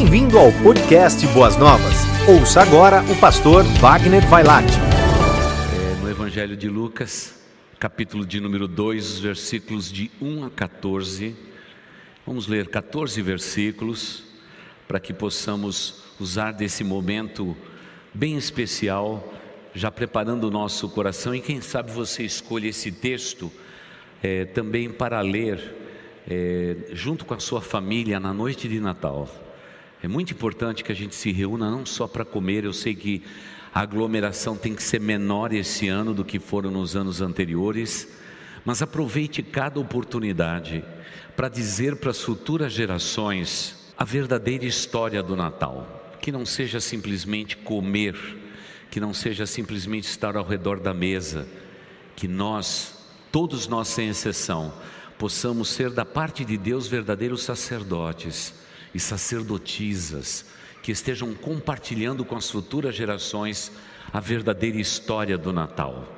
Bem-vindo ao podcast Boas Novas. Ouça agora o pastor Wagner Vailate. É, no Evangelho de Lucas, capítulo de número 2, versículos de 1 a 14. Vamos ler 14 versículos para que possamos usar desse momento bem especial, já preparando o nosso coração. E quem sabe você escolhe esse texto é, também para ler é, junto com a sua família na noite de Natal. É muito importante que a gente se reúna não só para comer, eu sei que a aglomeração tem que ser menor esse ano do que foram nos anos anteriores, mas aproveite cada oportunidade para dizer para as futuras gerações a verdadeira história do Natal, que não seja simplesmente comer, que não seja simplesmente estar ao redor da mesa, que nós, todos nós sem exceção, possamos ser da parte de Deus verdadeiros sacerdotes e sacerdotisas que estejam compartilhando com as futuras gerações a verdadeira história do Natal.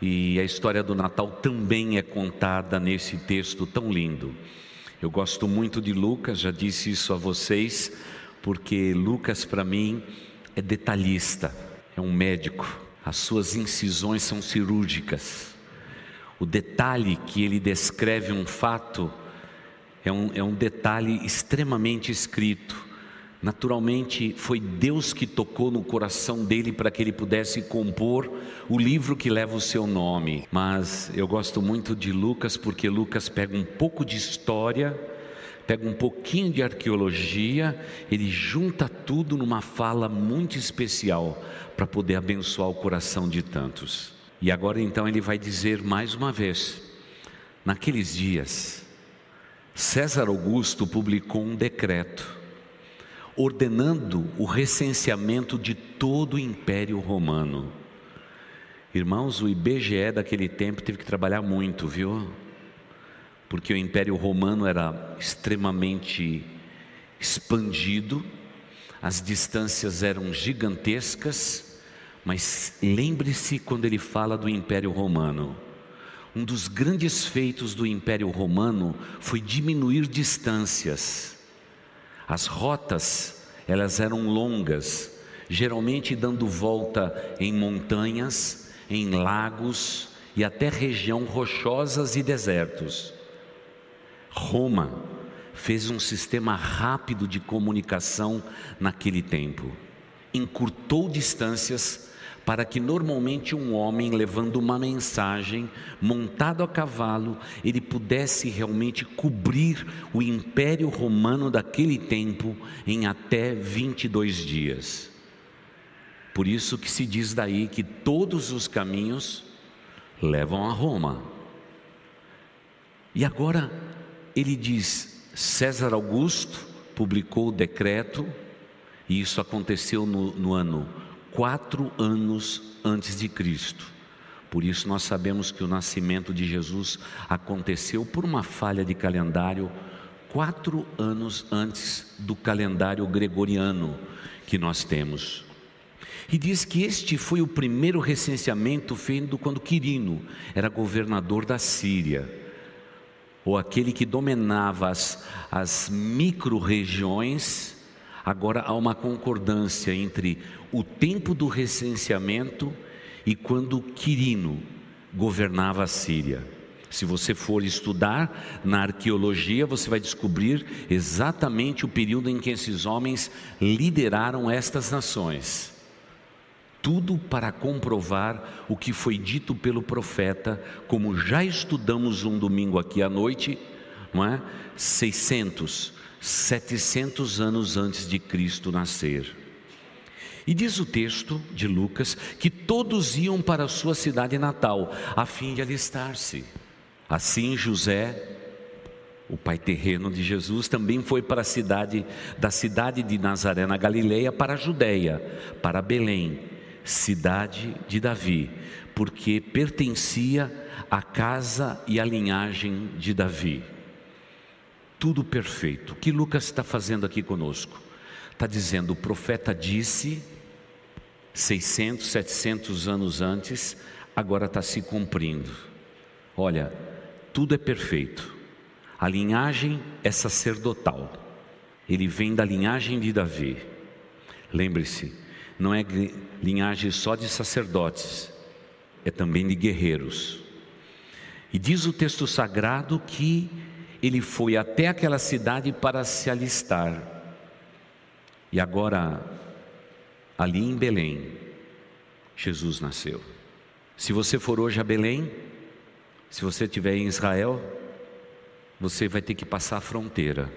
E a história do Natal também é contada nesse texto tão lindo. Eu gosto muito de Lucas, já disse isso a vocês, porque Lucas para mim é detalhista, é um médico. As suas incisões são cirúrgicas. O detalhe que ele descreve um fato é um, é um detalhe extremamente escrito. Naturalmente, foi Deus que tocou no coração dele para que ele pudesse compor o livro que leva o seu nome. Mas eu gosto muito de Lucas porque Lucas pega um pouco de história, pega um pouquinho de arqueologia, ele junta tudo numa fala muito especial para poder abençoar o coração de tantos. E agora então ele vai dizer mais uma vez: naqueles dias, César Augusto publicou um decreto ordenando o recenseamento de todo o Império Romano. Irmãos, o IBGE daquele tempo teve que trabalhar muito, viu? Porque o Império Romano era extremamente expandido, as distâncias eram gigantescas, mas lembre-se quando ele fala do Império Romano um dos grandes feitos do Império Romano foi diminuir distâncias. As rotas, elas eram longas, geralmente dando volta em montanhas, em lagos e até região rochosas e desertos. Roma fez um sistema rápido de comunicação naquele tempo. Encurtou distâncias para que normalmente um homem levando uma mensagem, montado a cavalo, ele pudesse realmente cobrir o império romano daquele tempo em até 22 dias. Por isso que se diz daí que todos os caminhos levam a Roma. E agora ele diz: César Augusto publicou o decreto, e isso aconteceu no, no ano quatro anos antes de Cristo. Por isso nós sabemos que o nascimento de Jesus aconteceu por uma falha de calendário quatro anos antes do calendário gregoriano que nós temos. E diz que este foi o primeiro recenseamento feito quando Quirino era governador da Síria, ou aquele que dominava as, as micro-regiões Agora há uma concordância entre o tempo do recenseamento e quando Quirino governava a Síria. Se você for estudar na arqueologia, você vai descobrir exatamente o período em que esses homens lideraram estas nações. Tudo para comprovar o que foi dito pelo profeta, como já estudamos um domingo aqui à noite, não é? 600 700 anos antes de Cristo nascer. E diz o texto de Lucas que todos iam para a sua cidade natal, a fim de alistar-se. Assim José, o pai terreno de Jesus, também foi para a cidade da cidade de Nazaré na Galileia para a Judéia, para Belém, cidade de Davi, porque pertencia à casa e à linhagem de Davi tudo perfeito. O que Lucas está fazendo aqui conosco? Está dizendo: o profeta disse 600, 700 anos antes, agora está se cumprindo. Olha, tudo é perfeito. A linhagem é sacerdotal. ele vem da linhagem de Davi. Lembre-se, não é linhagem só de sacerdotes, é também de guerreiros. E diz o texto sagrado que ele foi até aquela cidade para se alistar. E agora, ali em Belém, Jesus nasceu. Se você for hoje a Belém, se você estiver em Israel, você vai ter que passar a fronteira.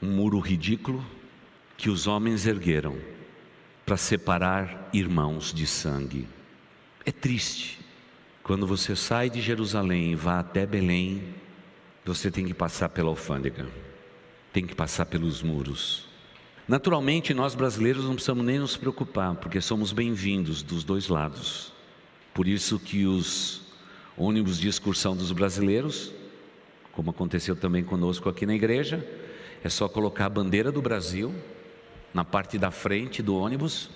Um muro ridículo que os homens ergueram para separar irmãos de sangue. É triste. Quando você sai de Jerusalém e vai até Belém, você tem que passar pela alfândega, tem que passar pelos muros. Naturalmente, nós brasileiros não precisamos nem nos preocupar, porque somos bem-vindos dos dois lados. Por isso que os ônibus de excursão dos brasileiros, como aconteceu também conosco aqui na igreja, é só colocar a bandeira do Brasil na parte da frente do ônibus,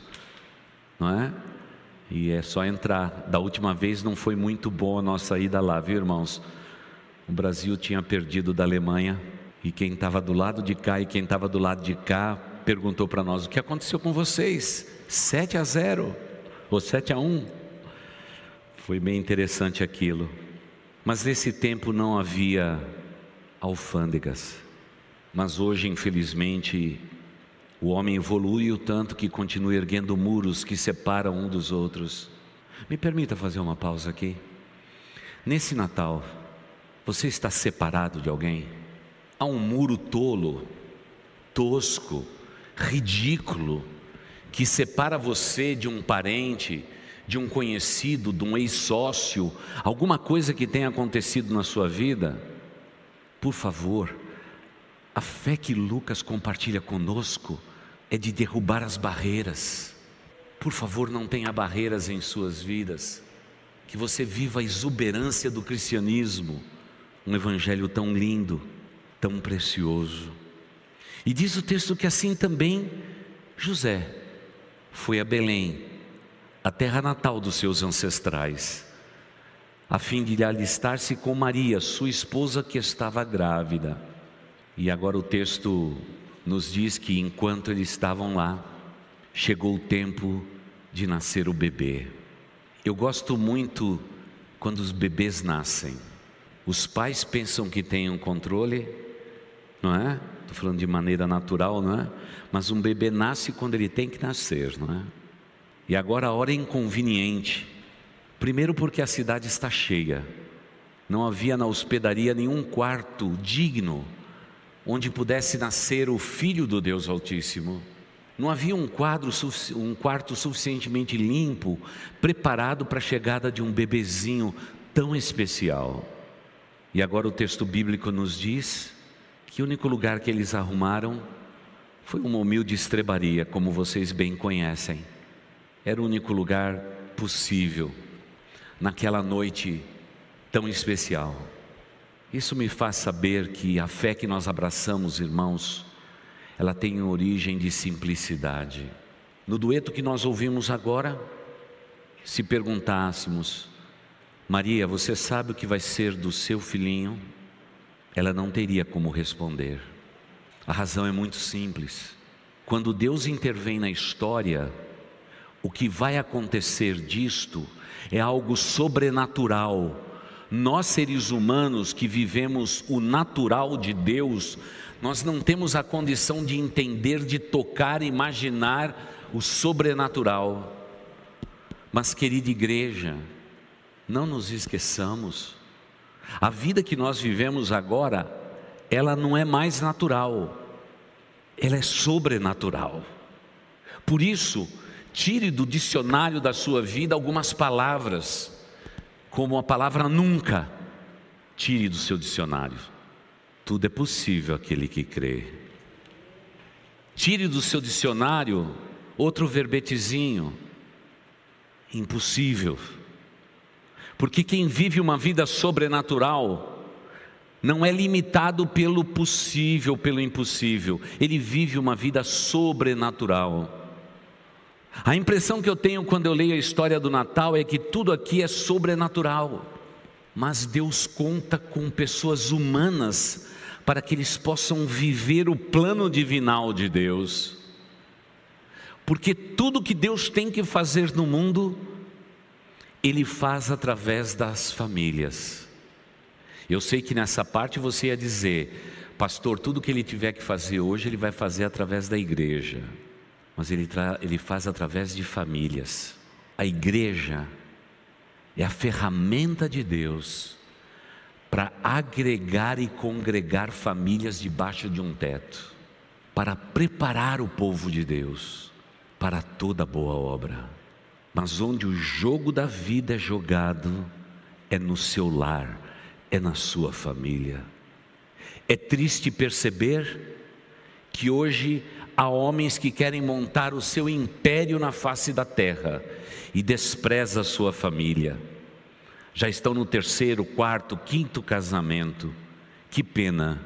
não é? E é só entrar. Da última vez não foi muito bom a nossa ida lá, viu, irmãos? O Brasil tinha perdido da Alemanha e quem estava do lado de cá e quem estava do lado de cá perguntou para nós: o que aconteceu com vocês? 7 a 0 ou 7 a 1? Foi bem interessante aquilo. Mas nesse tempo não havia alfândegas. Mas hoje, infelizmente, o homem evolui o tanto que continua erguendo muros que separam um dos outros. Me permita fazer uma pausa aqui. Nesse Natal, você está separado de alguém? Há um muro tolo, tosco, ridículo, que separa você de um parente, de um conhecido, de um ex-sócio, alguma coisa que tenha acontecido na sua vida? Por favor, a fé que Lucas compartilha conosco é de derrubar as barreiras. Por favor, não tenha barreiras em suas vidas. Que você viva a exuberância do cristianismo, um evangelho tão lindo, tão precioso. E diz o texto que assim também José foi a Belém, a terra natal dos seus ancestrais, a fim de alistar-se com Maria, sua esposa que estava grávida. E agora o texto nos diz que enquanto eles estavam lá, chegou o tempo de nascer o bebê. Eu gosto muito quando os bebês nascem. Os pais pensam que têm um controle, não é? Estou falando de maneira natural, não é? Mas um bebê nasce quando ele tem que nascer, não é? E agora a hora é inconveniente. Primeiro, porque a cidade está cheia, não havia na hospedaria nenhum quarto digno onde pudesse nascer o Filho do Deus Altíssimo. Não havia um, quadro, um quarto suficientemente limpo, preparado para a chegada de um bebezinho tão especial. E agora o texto bíblico nos diz que o único lugar que eles arrumaram foi uma humilde estrebaria, como vocês bem conhecem. Era o único lugar possível naquela noite tão especial. Isso me faz saber que a fé que nós abraçamos, irmãos, ela tem origem de simplicidade. No dueto que nós ouvimos agora, se perguntássemos, Maria, você sabe o que vai ser do seu filhinho? Ela não teria como responder. A razão é muito simples. Quando Deus intervém na história, o que vai acontecer disto é algo sobrenatural nós, seres humanos que vivemos o natural de Deus, nós não temos a condição de entender, de tocar, imaginar o sobrenatural. Mas, querida igreja, não nos esqueçamos, a vida que nós vivemos agora, ela não é mais natural, ela é sobrenatural. Por isso, tire do dicionário da sua vida algumas palavras como a palavra nunca, tire do seu dicionário. Tudo é possível aquele que crê. Tire do seu dicionário outro verbetezinho. Impossível. Porque quem vive uma vida sobrenatural não é limitado pelo possível, pelo impossível. Ele vive uma vida sobrenatural. A impressão que eu tenho quando eu leio a história do Natal é que tudo aqui é sobrenatural, mas Deus conta com pessoas humanas para que eles possam viver o plano divinal de Deus. Porque tudo que Deus tem que fazer no mundo, Ele faz através das famílias. Eu sei que nessa parte você ia dizer, pastor, tudo que ele tiver que fazer hoje, ele vai fazer através da igreja. Mas ele, ele faz através de famílias. A igreja é a ferramenta de Deus para agregar e congregar famílias debaixo de um teto, para preparar o povo de Deus para toda boa obra. Mas onde o jogo da vida é jogado é no seu lar, é na sua família. É triste perceber que hoje há homens que querem montar o seu império na face da terra e despreza a sua família. Já estão no terceiro, quarto, quinto casamento. Que pena.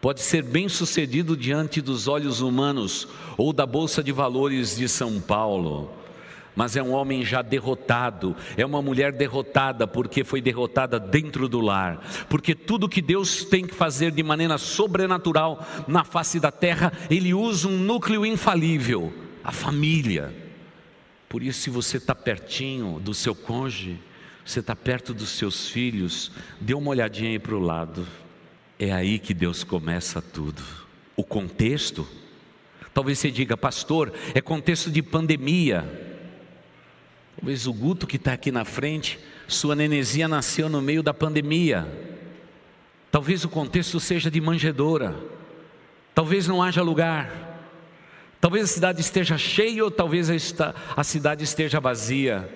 Pode ser bem sucedido diante dos olhos humanos ou da Bolsa de Valores de São Paulo mas é um homem já derrotado, é uma mulher derrotada porque foi derrotada dentro do lar, porque tudo que Deus tem que fazer de maneira sobrenatural na face da terra, Ele usa um núcleo infalível, a família. Por isso, se você está pertinho do seu cônjuge, você está perto dos seus filhos, dê uma olhadinha aí para o lado, é aí que Deus começa tudo. O contexto, talvez você diga, pastor, é contexto de pandemia. Talvez o Guto que está aqui na frente, sua nenezinha nasceu no meio da pandemia. Talvez o contexto seja de manjedoura. Talvez não haja lugar. Talvez a cidade esteja cheia ou talvez a cidade esteja vazia.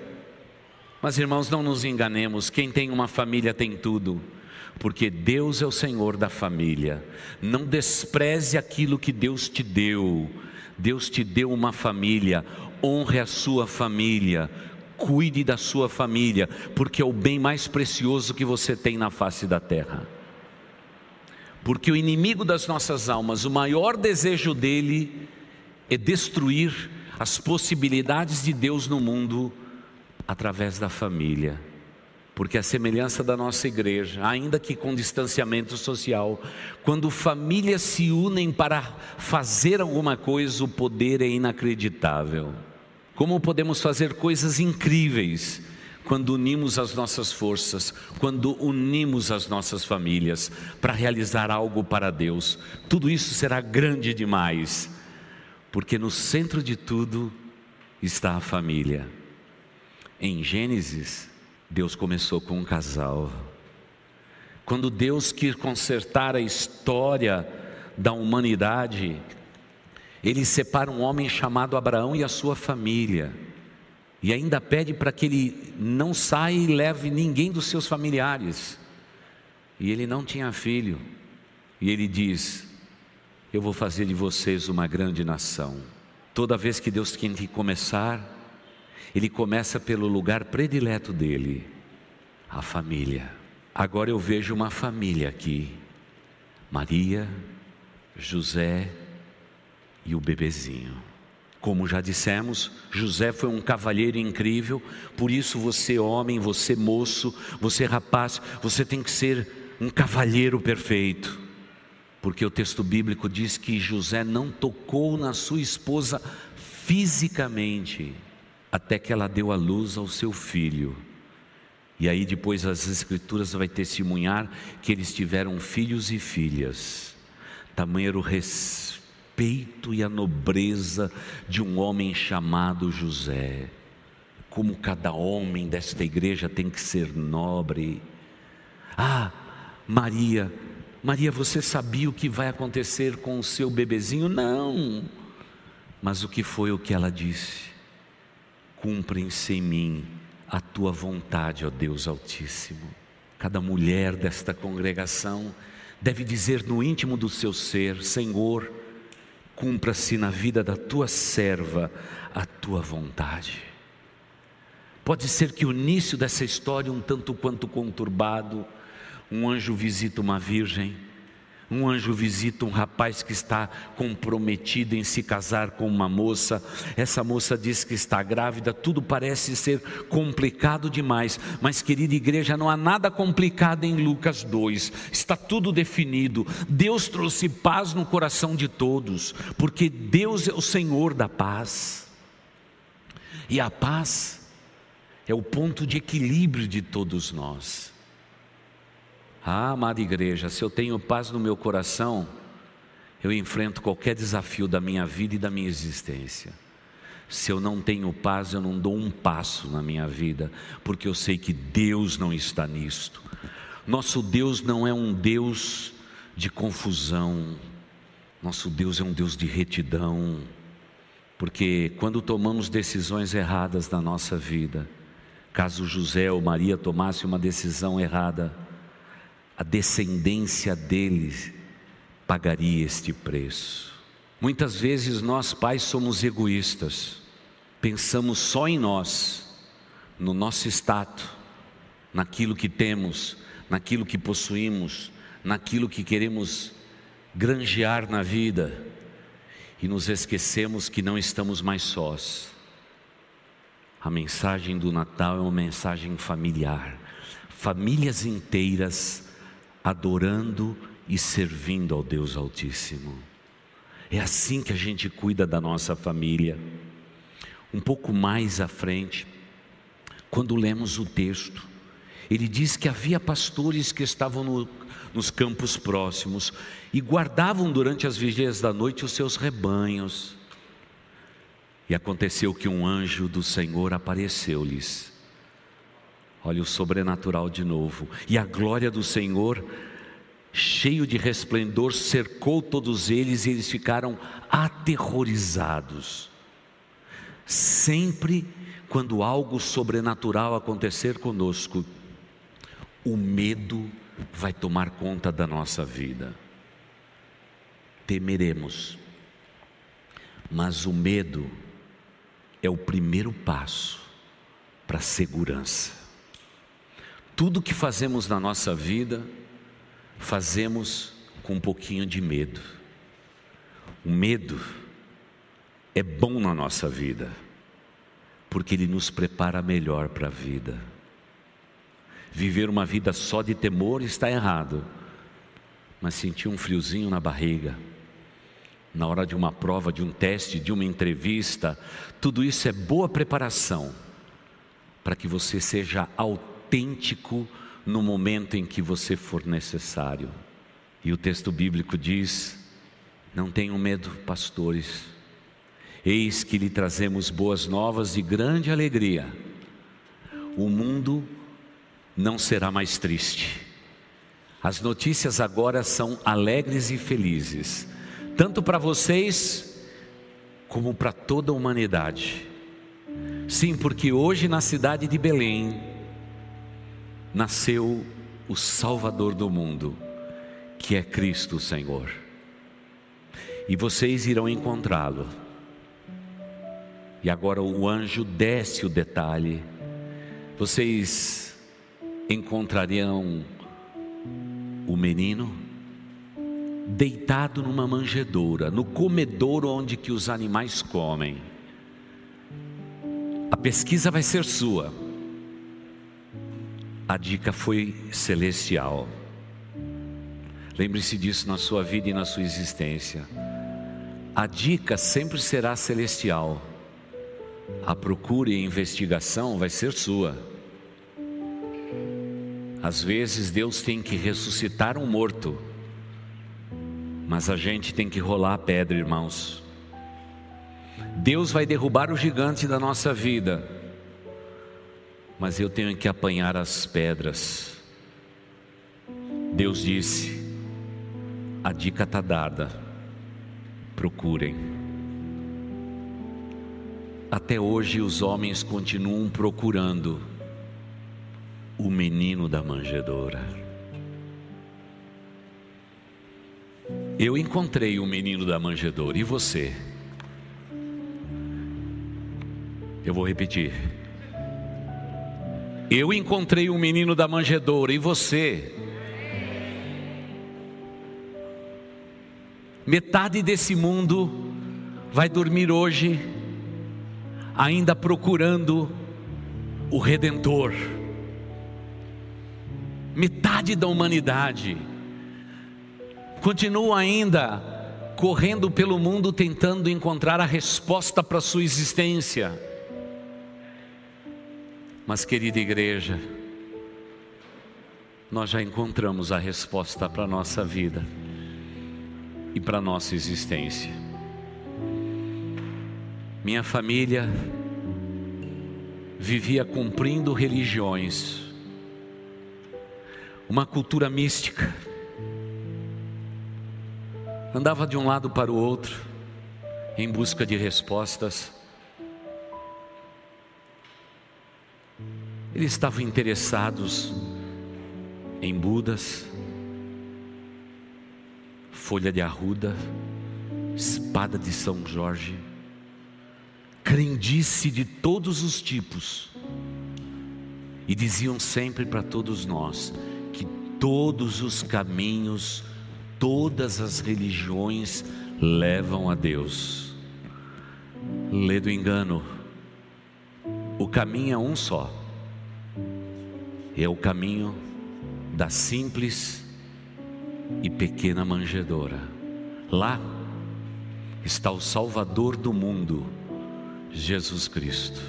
Mas irmãos, não nos enganemos, quem tem uma família tem tudo, porque Deus é o Senhor da família. Não despreze aquilo que Deus te deu. Deus te deu uma família, honre a sua família, cuide da sua família, porque é o bem mais precioso que você tem na face da terra. Porque o inimigo das nossas almas, o maior desejo dele é destruir as possibilidades de Deus no mundo através da família. Porque a semelhança da nossa igreja, ainda que com distanciamento social, quando famílias se unem para fazer alguma coisa, o poder é inacreditável. Como podemos fazer coisas incríveis quando unimos as nossas forças, quando unimos as nossas famílias para realizar algo para Deus. Tudo isso será grande demais, porque no centro de tudo está a família. Em Gênesis, Deus começou com um casal. Quando Deus quis consertar a história da humanidade, ele separa um homem chamado Abraão e a sua família. E ainda pede para que ele não saia e leve ninguém dos seus familiares. E ele não tinha filho. E ele diz: Eu vou fazer de vocês uma grande nação. Toda vez que Deus tem que começar, Ele começa pelo lugar predileto dele, a família. Agora eu vejo uma família aqui: Maria, José, e o bebezinho. Como já dissemos, José foi um cavalheiro incrível, por isso você, homem, você, moço, você, rapaz, você tem que ser um cavalheiro perfeito, porque o texto bíblico diz que José não tocou na sua esposa fisicamente, até que ela deu a luz ao seu filho. E aí depois as escrituras vai testemunhar que eles tiveram filhos e filhas. Tamanho era o respeito respeito e a nobreza de um homem chamado José. Como cada homem desta igreja tem que ser nobre. Ah, Maria, Maria, você sabia o que vai acontecer com o seu bebezinho? Não. Mas o que foi o que ela disse? Cumpre-se em mim a tua vontade, ó Deus Altíssimo. Cada mulher desta congregação deve dizer no íntimo do seu ser: Senhor, cumpra-se na vida da tua serva a tua vontade. Pode ser que o início dessa história, um tanto quanto conturbado, um anjo visita uma virgem, Um anjo visita um rapaz que está comprometido em se casar com uma moça. Essa moça diz que está grávida. Tudo parece ser complicado demais. Mas, querida igreja, não há nada complicado em Lucas 2. Está tudo definido. Deus trouxe paz no coração de todos, porque Deus é o Senhor da paz. E a paz é o ponto de equilíbrio de todos nós. Ah, amada igreja, se eu tenho paz no meu coração, eu enfrento qualquer desafio da minha vida e da minha existência. Se eu não tenho paz, eu não dou um passo na minha vida, porque eu sei que Deus não está nisto. Nosso Deus não é um Deus de confusão, nosso Deus é um Deus de retidão, porque quando tomamos decisões erradas na nossa vida, caso José ou Maria tomasse uma decisão errada, a descendência deles pagaria este preço. Muitas vezes nós pais somos egoístas, pensamos só em nós, no nosso status, naquilo que temos, naquilo que possuímos, naquilo que queremos granjear na vida e nos esquecemos que não estamos mais sós. A mensagem do Natal é uma mensagem familiar. Famílias inteiras adorando e servindo ao Deus Altíssimo. É assim que a gente cuida da nossa família. Um pouco mais à frente, quando lemos o texto, ele diz que havia pastores que estavam no, nos campos próximos e guardavam durante as vigílias da noite os seus rebanhos. E aconteceu que um anjo do Senhor apareceu-lhes Olha o sobrenatural de novo. E a glória do Senhor, cheio de resplendor, cercou todos eles e eles ficaram aterrorizados. Sempre quando algo sobrenatural acontecer conosco, o medo vai tomar conta da nossa vida. Temeremos, mas o medo é o primeiro passo para a segurança. Tudo que fazemos na nossa vida, fazemos com um pouquinho de medo. O medo é bom na nossa vida, porque ele nos prepara melhor para a vida. Viver uma vida só de temor está errado, mas sentir um friozinho na barriga, na hora de uma prova, de um teste, de uma entrevista, tudo isso é boa preparação para que você seja autêntico autêntico no momento em que você for necessário. E o texto bíblico diz: Não tenham medo, pastores, eis que lhe trazemos boas novas de grande alegria. O mundo não será mais triste. As notícias agora são alegres e felizes, tanto para vocês como para toda a humanidade. Sim, porque hoje na cidade de Belém, nasceu o Salvador do mundo, que é Cristo Senhor. E vocês irão encontrá-lo. E agora o anjo desce o detalhe. Vocês encontrarão o menino deitado numa manjedoura, no comedouro onde que os animais comem. A pesquisa vai ser sua a dica foi celestial. Lembre-se disso na sua vida e na sua existência. A dica sempre será celestial. A procura e a investigação vai ser sua. Às vezes Deus tem que ressuscitar um morto, mas a gente tem que rolar a pedra, irmãos. Deus vai derrubar o gigante da nossa vida mas eu tenho que apanhar as pedras. Deus disse: a dica está dada, procurem. Até hoje os homens continuam procurando o menino da manjedoura. Eu encontrei o menino da manjedoura, e você? Eu vou repetir. Eu encontrei um menino da manjedoura e você? Metade desse mundo vai dormir hoje, ainda procurando o Redentor. Metade da humanidade continua ainda correndo pelo mundo tentando encontrar a resposta para a sua existência. Mas, querida igreja, nós já encontramos a resposta para a nossa vida e para a nossa existência. Minha família vivia cumprindo religiões, uma cultura mística, andava de um lado para o outro em busca de respostas. Eles estavam interessados em Budas, folha de arruda, espada de São Jorge, crendice de todos os tipos, e diziam sempre para todos nós que todos os caminhos, todas as religiões levam a Deus. Lê do engano, o caminho é um só, é o caminho da simples e pequena manjedoura. Lá está o Salvador do mundo, Jesus Cristo.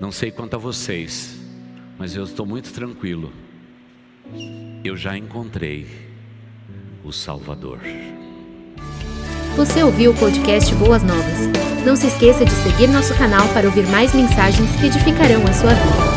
Não sei quanto a vocês, mas eu estou muito tranquilo. Eu já encontrei o Salvador. Você ouviu o podcast Boas Novas? Não se esqueça de seguir nosso canal para ouvir mais mensagens que edificarão a sua vida.